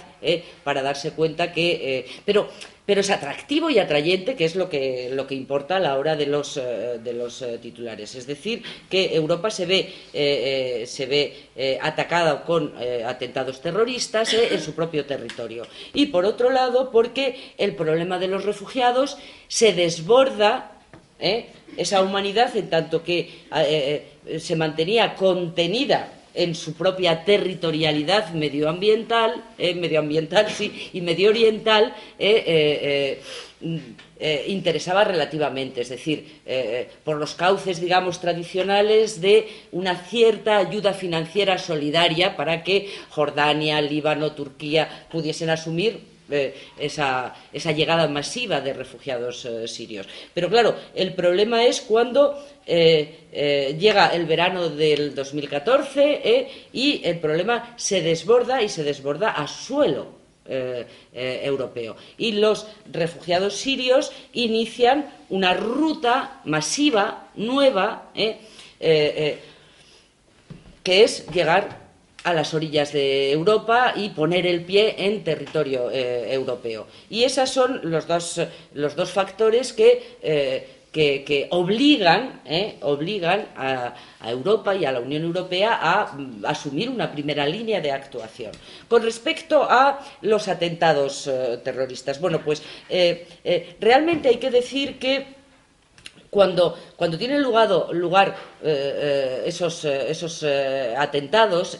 para darse cuenta que... pero pero es atractivo y atrayente, que es lo que, lo que importa a la hora de los, eh, de los eh, titulares. Es decir, que Europa se ve, eh, se ve atacada con atentados terroristas en su propio territorio. Y, por otro lado, porque el problema de los refugiados se desborda esa humanidad en tanto que se mantenía contenida en su propia territorialidad medioambiental, eh, medioambiental sí, y mediooriental, eh, eh, interesaba relativamente, es decir, por los cauces, digamos, tradicionales de una cierta ayuda financiera solidaria para que Jordania, Líbano, Turquía pudiesen asumir esa, llegada masiva de refugiados eh, sirios. Pero claro, el problema es cuando eh, eh, llega el verano del 2014 y el problema se desborda y se desborda a suelo europeo. Y los refugiados sirios inician una ruta masiva, nueva, que es llegar a las orillas de Europa y poner el pie en territorio eh, europeo. Y esos son los dos, los dos factores que, eh, que, obligan, eh, obligan a, Europa y a la Unión Europea a, mm, asumir una primera línea de actuación. Con respecto a los atentados terroristas, bueno, pues realmente hay que decir que cuando, cuando tienen lugar, lugar eh, eh, esos, eh, esos atentados,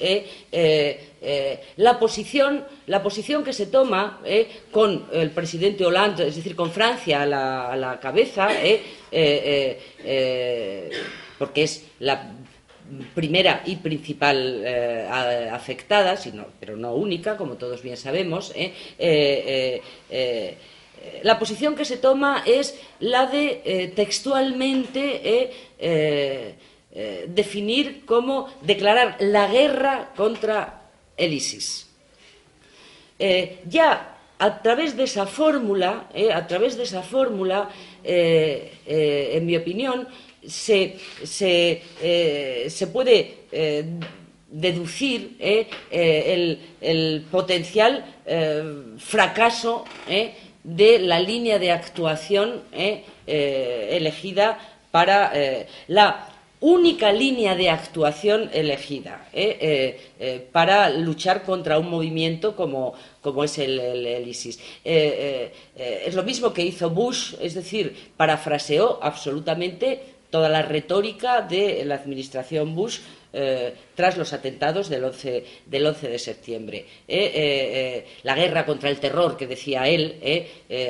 la, posición, la posición que se toma con el presidente Hollande, es decir, con Francia a la, cabeza, porque es la primera y principal afectada, sino, pero no única, como todos bien sabemos, la posición que se toma es la de eh, textualmente eh, eh, definir cómo declarar la guerra contra el ISIS. ya a través de esa fórmula, a través de esa fórmula, en mi opinión, se, puede deducir el, potencial fracaso de la línea de actuación eh, eh, elegida para eh, la única línea de actuación elegida para luchar contra un movimiento como, como es el, ISIS. es lo mismo que hizo Bush, es decir, parafraseó absolutamente toda la retórica de la administración Bush eh, tras los atentados del 11, del 11 de septiembre. Eh, eh, la guerra contra el terror, que decía él,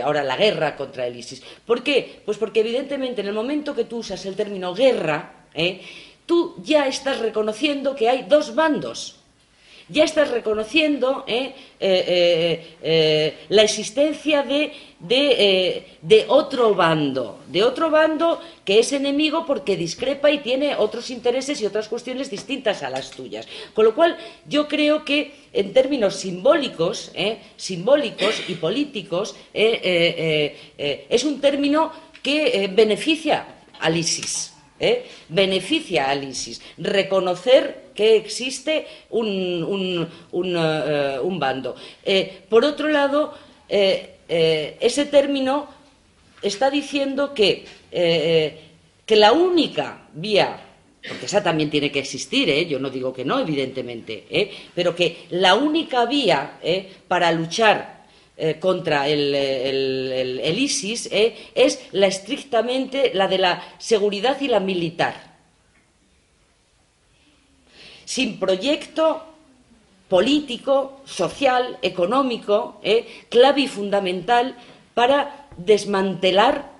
ahora la guerra contra el ISIS. ¿Por qué? Pues porque evidentemente en el momento que tú usas el término guerra, tú ya estás reconociendo que hay dos bandos ya estás reconociendo la existencia de, de, otro bando, de otro bando que es enemigo porque discrepa y tiene otros intereses y otras cuestiones distintas a las tuyas. Con lo cual, yo creo que en términos simbólicos, simbólicos y políticos, es un término que beneficia al ISIS. beneficia al ISIS. Reconocer que existe un, eh, bando. Eh, por otro lado, eh, ese término está diciendo que, que la única vía porque esa también tiene que existir, yo no digo que no, evidentemente, pero que la única vía para luchar contra el, el ISIS es la estrictamente la de la seguridad y la militar. Sin proyecto político, social, económico, clave y fundamental para desmantelar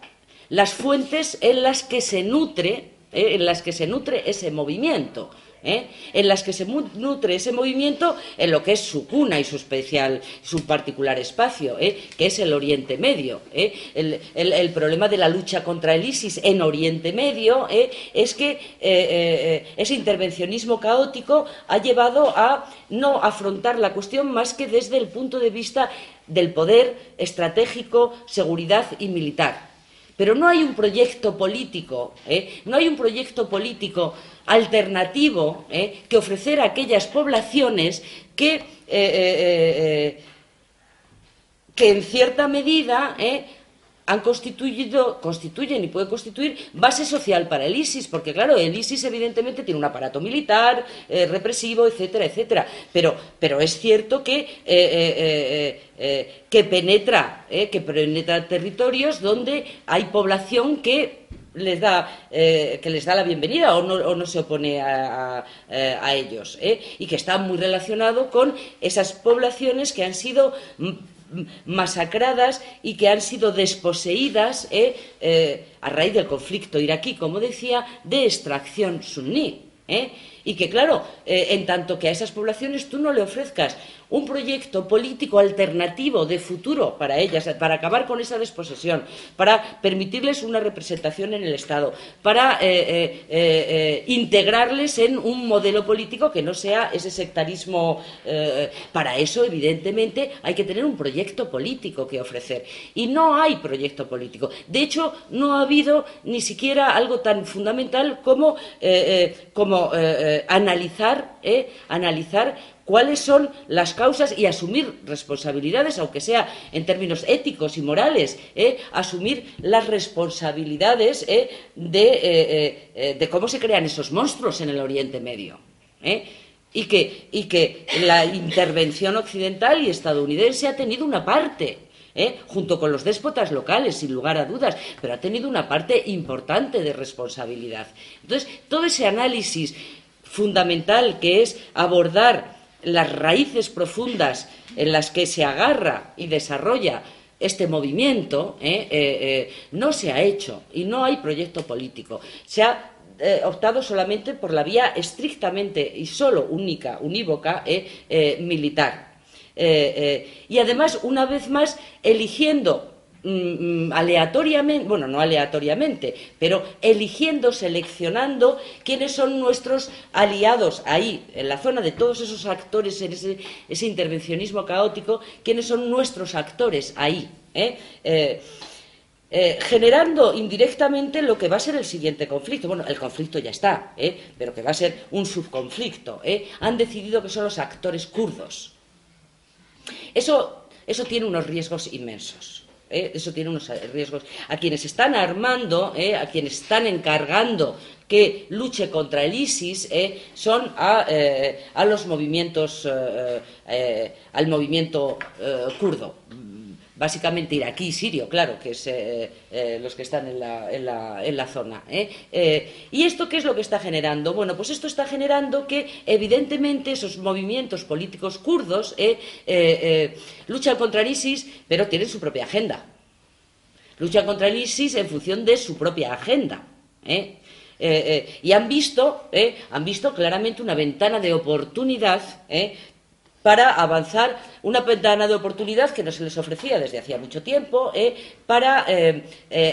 las fuentes en las que se nutre, en las que se nutre ese movimiento. ¿Eh? en las que se nutre ese movimiento en lo que es su cuna y su especial, su particular espacio, ¿eh? que es el Oriente Medio. ¿eh? El, problema de la lucha contra el ISIS en Oriente Medio es que ese intervencionismo caótico ha llevado a no afrontar la cuestión más que desde el punto de vista del poder estratégico, seguridad y militar. Pero no hay un proyecto político, no hay un proyecto político alternativo ¿eh? que ofrecer a aquellas poblaciones que, eh, eh, que en cierta medida han constituido, constituyen y pueden constituir base social para el ISIS, porque claro, el ISIS evidentemente tiene un aparato militar, represivo, etcétera, etcétera. Pero, pero es cierto que, que penetra, que penetra territorios donde hay población que les da, eh, que les da la bienvenida o no, se opone a, ellos, ¿eh? y que está muy relacionado con esas poblaciones que han sido masacradas y que han sido desposeídas ¿eh? a raíz del conflicto iraquí, como decía, de extracción suní. Y que, claro, en tanto que a esas poblaciones tú no le ofrezcas un proyecto político alternativo de futuro para ellas, para acabar con esa desposesión, para permitirles una representación en el Estado, para eh, eh, eh, integrarles en un modelo político que no sea ese sectarismo. para eso, evidentemente, hay que tener un proyecto político que ofrecer. Y no hay proyecto político. De hecho, no ha habido ni siquiera algo tan fundamental como, como analizar, analizar cuáles son las causas y asumir responsabilidades, aunque sea en términos éticos y morales, ¿eh? asumir las responsabilidades ¿eh? Eh, de, cómo se crean esos monstruos en el Oriente Medio. Y que, y que la intervención occidental y estadounidense ha tenido una parte junto con los déspotas locales, sin lugar a dudas, pero ha tenido una parte importante de responsabilidad. Entonces, todo ese análisis fundamental que es abordar las raíces profundas en las que se agarra y desarrolla este movimiento eh, eh, eh, no se ha hecho y no hay proyecto político. Se ha optado solamente por la vía estrictamente y solo única, unívoca, militar. y además, una vez más, eligiendo Mm, mm, aleatoriamente, bueno, no aleatoriamente, pero eligiendo, seleccionando quiénes son nuestros aliados ahí, en la zona de todos esos actores, en ese, intervencionismo caótico, quiénes son nuestros actores ahí. ¿eh? Eh, eh, generando indirectamente lo que va a ser el siguiente conflicto. Bueno, el conflicto ya está, pero que va a ser un subconflicto. Han decidido que son los actores kurdos. Eso, eso tiene unos riesgos inmensos. ¿Eh? eso tiene unos riesgos. A quienes están armando, ¿eh? a quienes están encargando que luche contra el ISIS ¿eh? son a, los movimientos, al movimiento kurdo básicamente iraquí y sirio, claro, que es los que están en la, en la, en la zona. ¿Y esto qué es lo que está generando? Bueno, pues esto está generando que, evidentemente, esos movimientos políticos kurdos luchan contra el ISIS, pero tienen su propia agenda. Luchan contra el ISIS en función de su propia agenda. ¿eh? Eh, eh, y han visto, han visto claramente una ventana de oportunidad para avanzar, una ventana de oportunidad que no se les ofrecía desde hacía mucho tiempo, para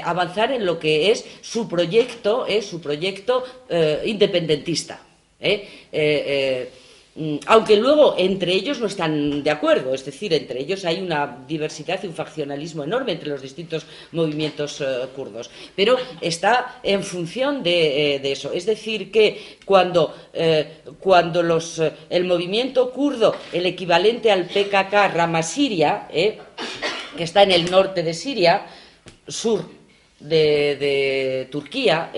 avanzar en lo que es su proyecto, su proyecto independentista. Mm, aunque luego entre ellos no están de acuerdo, es decir, entre ellos hay una diversidad y un faccionalismo enorme entre los distintos movimientos eh, kurdos, pero está en función de, eh, eso. Es decir, que cuando, eh, cuando los, el movimiento kurdo, el equivalente al PKK Rama Siria, que está en el norte de Siria, sur de, Turquía,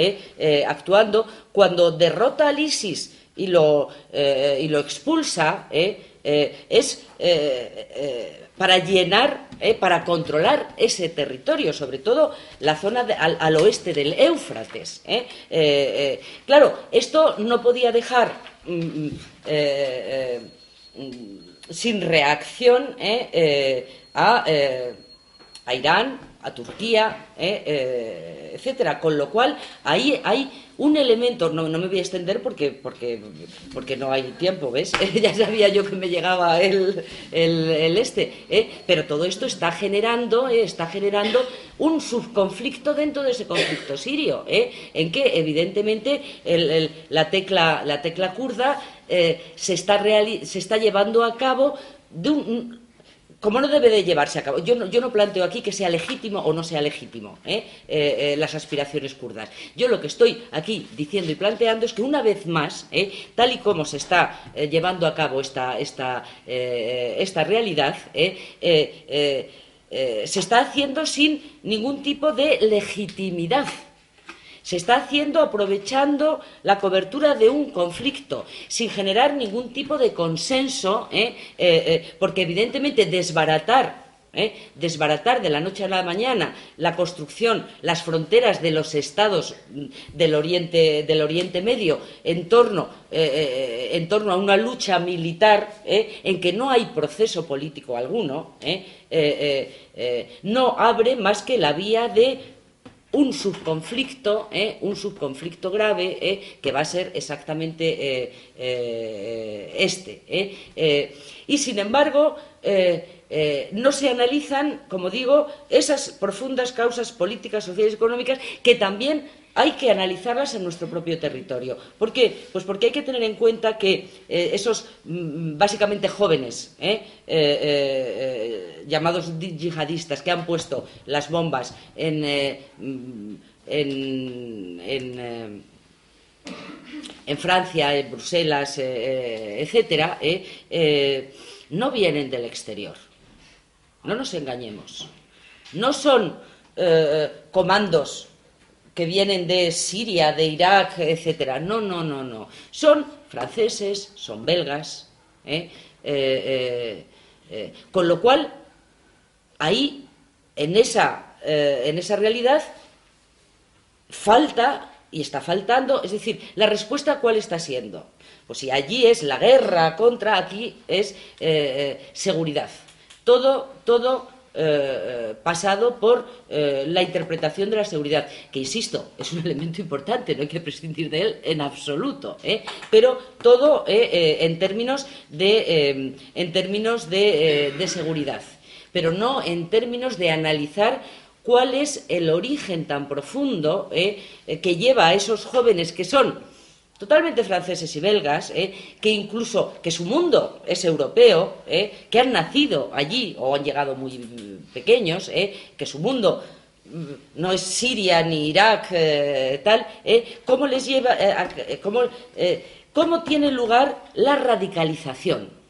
actuando, cuando derrota al ISIS, y lo, eh, y lo expulsa eh, eh, es para llenar, para controlar ese territorio, sobre todo la zona al, oeste del Éufrates. claro, esto no podía dejar mm, mm, sin reacción a, a Irán, a Turquía, eh, etcétera. Con lo cual, ahí hay un elemento, no, me voy a extender porque, porque, porque no hay tiempo, ¿ves? ya sabía yo que me llegaba el, este, ¿eh? pero todo esto está generando, está generando un subconflicto dentro de ese conflicto sirio, en que evidentemente la, tecla, la tecla kurda se, está se está llevando a cabo de un, como no debe de llevarse a cabo. Yo no, planteo aquí que sea legítimo o no sea legítimo ¿eh? Eh, eh, las aspiraciones kurdas. Yo lo que estoy aquí diciendo y planteando es que una vez más, tal y como se está llevando a cabo esta realidad, se está haciendo sin ningún tipo de legitimidad se está haciendo aprovechando la cobertura de un conflicto, sin generar ningún tipo de consenso, ¿eh? Eh, eh, porque evidentemente desbaratar desbaratar de la noche a la mañana la construcción, las fronteras de los estados mm, del Oriente, del Oriente Medio en torno, en torno, a una lucha militar en que no hay proceso político alguno, no abre más que la vía de un subconflicto, ¿eh? un subconflicto grave ¿eh? que va a ser exactamente eh, este. y sin embargo, no se analizan, como digo, esas profundas causas políticas, sociales y económicas que también hay que analizarlas en nuestro propio territorio. ¿Por qué? Pues porque hay que tener en cuenta que eh, esos mm, básicamente jóvenes, eh, eh, llamados yihadistas, que han puesto las bombas en, mm, en, en Francia, en Bruselas, etcétera, no vienen del exterior. No nos engañemos. No son comandos que vienen de Siria, de Irak, etcétera. No, no, no, no. Son franceses, son belgas. ¿eh? Eh, eh, con lo cual, ahí, en esa, en esa realidad, falta y está faltando, es decir, la respuesta cuál está siendo. Pues si allí es la guerra contra, aquí es seguridad. Todo, todo eh, eh, pasado por eh, la interpretación de la seguridad, que insisto, es un elemento importante, no hay que prescindir de él en absoluto, pero todo en términos de, en términos de, de seguridad, pero no en términos de analizar cuál es el origen tan profundo que lleva a esos jóvenes que son totalmente franceses y belgas, ¿eh? que incluso que su mundo es europeo, ¿eh? que han nacido allí o han llegado muy pequeños, ¿eh? que su mundo mm, no es Siria ni Irak, tal, ¿cómo les lleva, cómo, cómo tiene lugar la radicalización?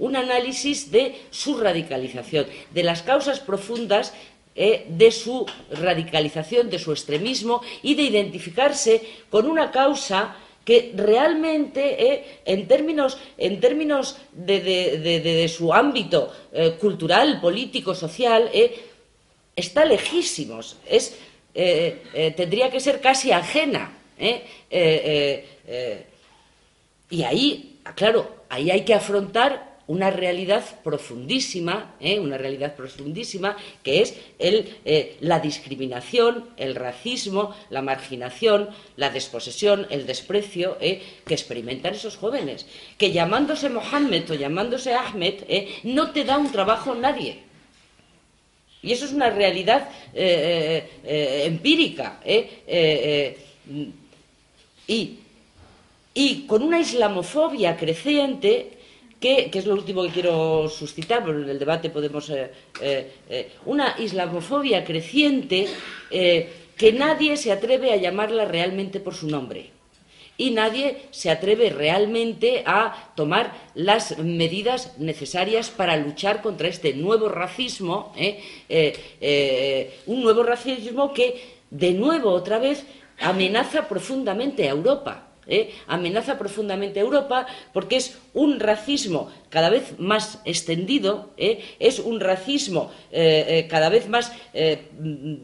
un análisis de su radicalización, de las causas profundas de su radicalización, de su extremismo y de identificarse con una causa que realmente eh, en términos, en términos de, su ámbito eh, cultural, político, social, eh, está lejísimos, es, tendría que ser casi ajena. y ahí, claro, ahí hay que afrontar una realidad profundísima, ¿eh? una realidad profundísima, que es el, eh, la discriminación, el racismo, la marginación, la desposesión, el desprecio ¿eh? que experimentan esos jóvenes, que llamándose Mohammed o llamándose Ahmed no te da un trabajo nadie. Y eso es una realidad empírica. Y, y con una islamofobia creciente que, es lo último que quiero suscitar, en el debate podemos... Eh, eh, eh, una islamofobia creciente que nadie se atreve a llamarla realmente por su nombre. Y nadie se atreve realmente a tomar las medidas necesarias para luchar contra este nuevo racismo, un nuevo racismo que, de nuevo, otra vez, amenaza profundamente a Europa. ¿Eh? amenaza profundamente a Europa porque es un racismo cada vez más extendido, ¿eh? es un racismo eh, cada vez más mm,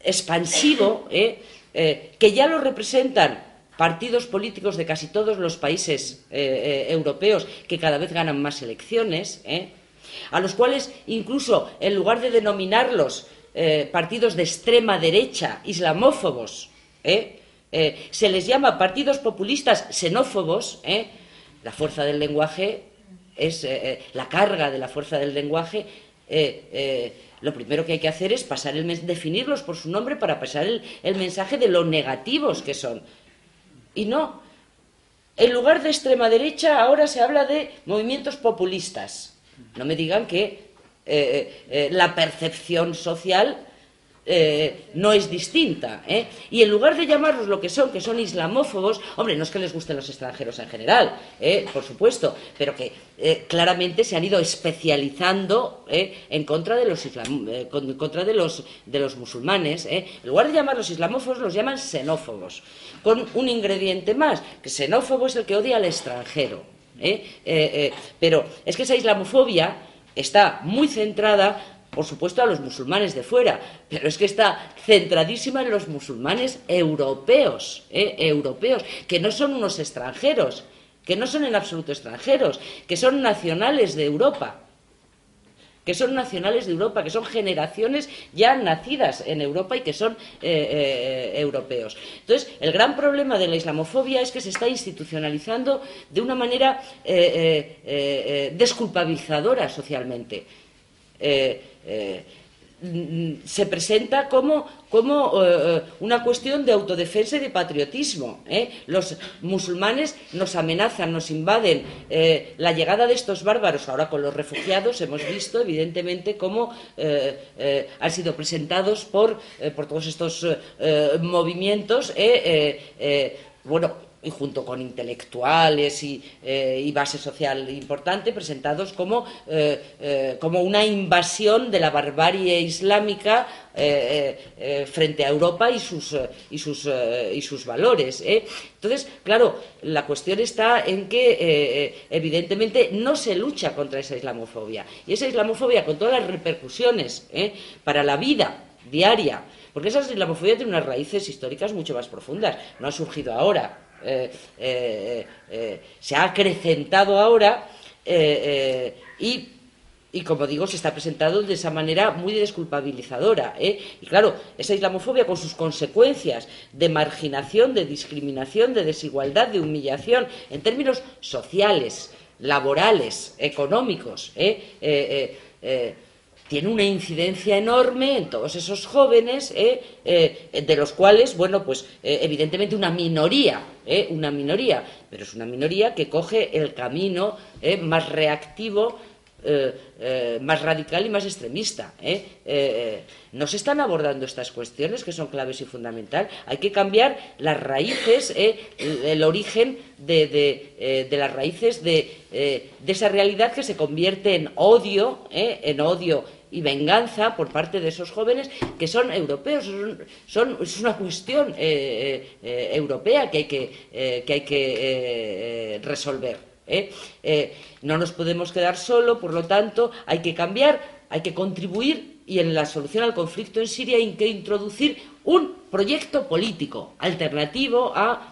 expansivo, que ya lo representan partidos políticos de casi todos los países europeos que cada vez ganan más elecciones, a los cuales incluso en lugar de denominarlos partidos de extrema derecha, islamófobos, se les llama partidos populistas xenófobos, la fuerza del lenguaje es la carga de la fuerza del lenguaje lo primero que hay que hacer es pasar el definirlos por su nombre para pasar el, mensaje de lo negativos que son. Y no. En lugar de extrema derecha, ahora se habla de movimientos populistas. No me digan que eh, eh, eh, la percepción social eh, no es distinta. ¿eh? Y en lugar de llamarlos lo que son, que son islamófobos, hombre, no es que les gusten los extranjeros en general, ¿eh? por supuesto, pero que claramente se han ido especializando en contra de los, en contra de los, de los musulmanes. En lugar de llamarlos islamófobos, los llaman xenófobos, con un ingrediente más, que xenófobo es el que odia al extranjero. pero es que esa islamofobia está muy centrada por supuesto, a los musulmanes de fuera, pero es que está centradísima en los musulmanes europeos, ¿eh? europeos, que no son unos extranjeros, que no son en absoluto extranjeros, que son nacionales de Europa, que son nacionales de Europa, que son generaciones ya nacidas en Europa y que son eh, eh, europeos. Entonces, el gran problema de la islamofobia es que se está institucionalizando de una manera desculpabilizadora socialmente. Eh, se presenta como, eh, una cuestión de autodefensa y de patriotismo. ¿eh? Los musulmanes nos amenazan, nos invaden. la llegada de estos bárbaros, ahora con los refugiados, hemos visto evidentemente cómo han sido presentados por, por todos estos movimientos. bueno, y junto con intelectuales y, eh, base social importante, presentados como, eh, eh, como, una invasión de la barbarie islámica frente a Europa y sus, y sus, y sus valores. Entonces, claro, la cuestión está en que evidentemente no se lucha contra esa islamofobia. Y esa islamofobia, con todas las repercusiones para la vida diaria, porque esa islamofobia tiene unas raíces históricas mucho más profundas, no ha surgido ahora. Eh, eh, eh, se ha acrecentado ahora y y como digo, se está presentando de esa manera muy desculpabilizadora. Y claro, esa islamofobia con sus consecuencias de marginación, de discriminación, de desigualdad, de humillación, en términos sociales, laborales, económicos, tiene una incidencia enorme en todos esos jóvenes, eh, eh, de los cuales, bueno, pues eh, evidentemente una minoría, una minoría, pero es una minoría que coge el camino más reactivo, más radical y más extremista. no se están abordando estas cuestiones que son claves y fundamental. Hay que cambiar las raíces, el, origen de, de, las raíces de, esa realidad que se convierte en odio, en odio y venganza por parte de esos jóvenes que son europeos, es una cuestión eh, eh, eh, europea que hay que, que, hay que resolver. no nos podemos quedar solo, por lo tanto, hay que cambiar, hay que contribuir y en la solución al conflicto en Siria hay que introducir un proyecto político alternativo a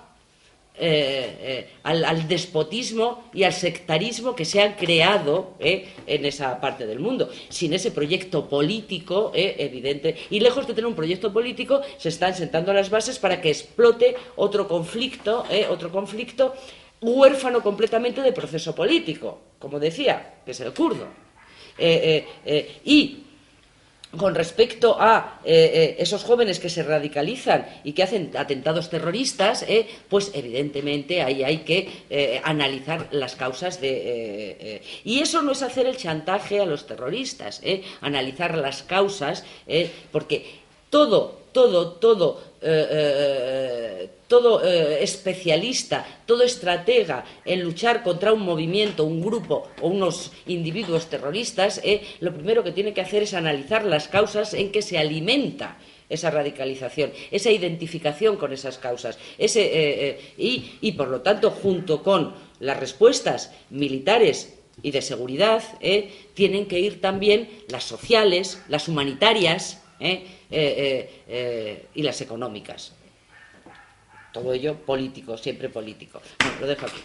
eh, eh, al, despotismo y al sectarismo que se han creado eh, en esa parte del mundo. Sin ese proyecto político evidente, y lejos de tener un proyecto político, se están sentando las bases para que explote otro conflicto, otro conflicto huérfano completamente de proceso político, como decía, que es el kurdo. y con respecto a eh, eh, esos jóvenes que se radicalizan y que hacen atentados terroristas, eh, pues evidentemente ahí hay que analizar las causas de... y eso no es hacer el chantaje a los terroristas, analizar las causas, porque todo, todo, todo todo eh, especialista, todo estratega en luchar contra un movimiento, un grupo o unos individuos terroristas, eh, lo primero que tiene que hacer es analizar las causas en que se alimenta esa radicalización, esa identificación con esas causas. Eh, y, y, por lo tanto, junto con las respuestas militares y de seguridad, tienen que ir también las sociales, las humanitarias y las económicas. Todo ello político, siempre político. Lo dejo aquí.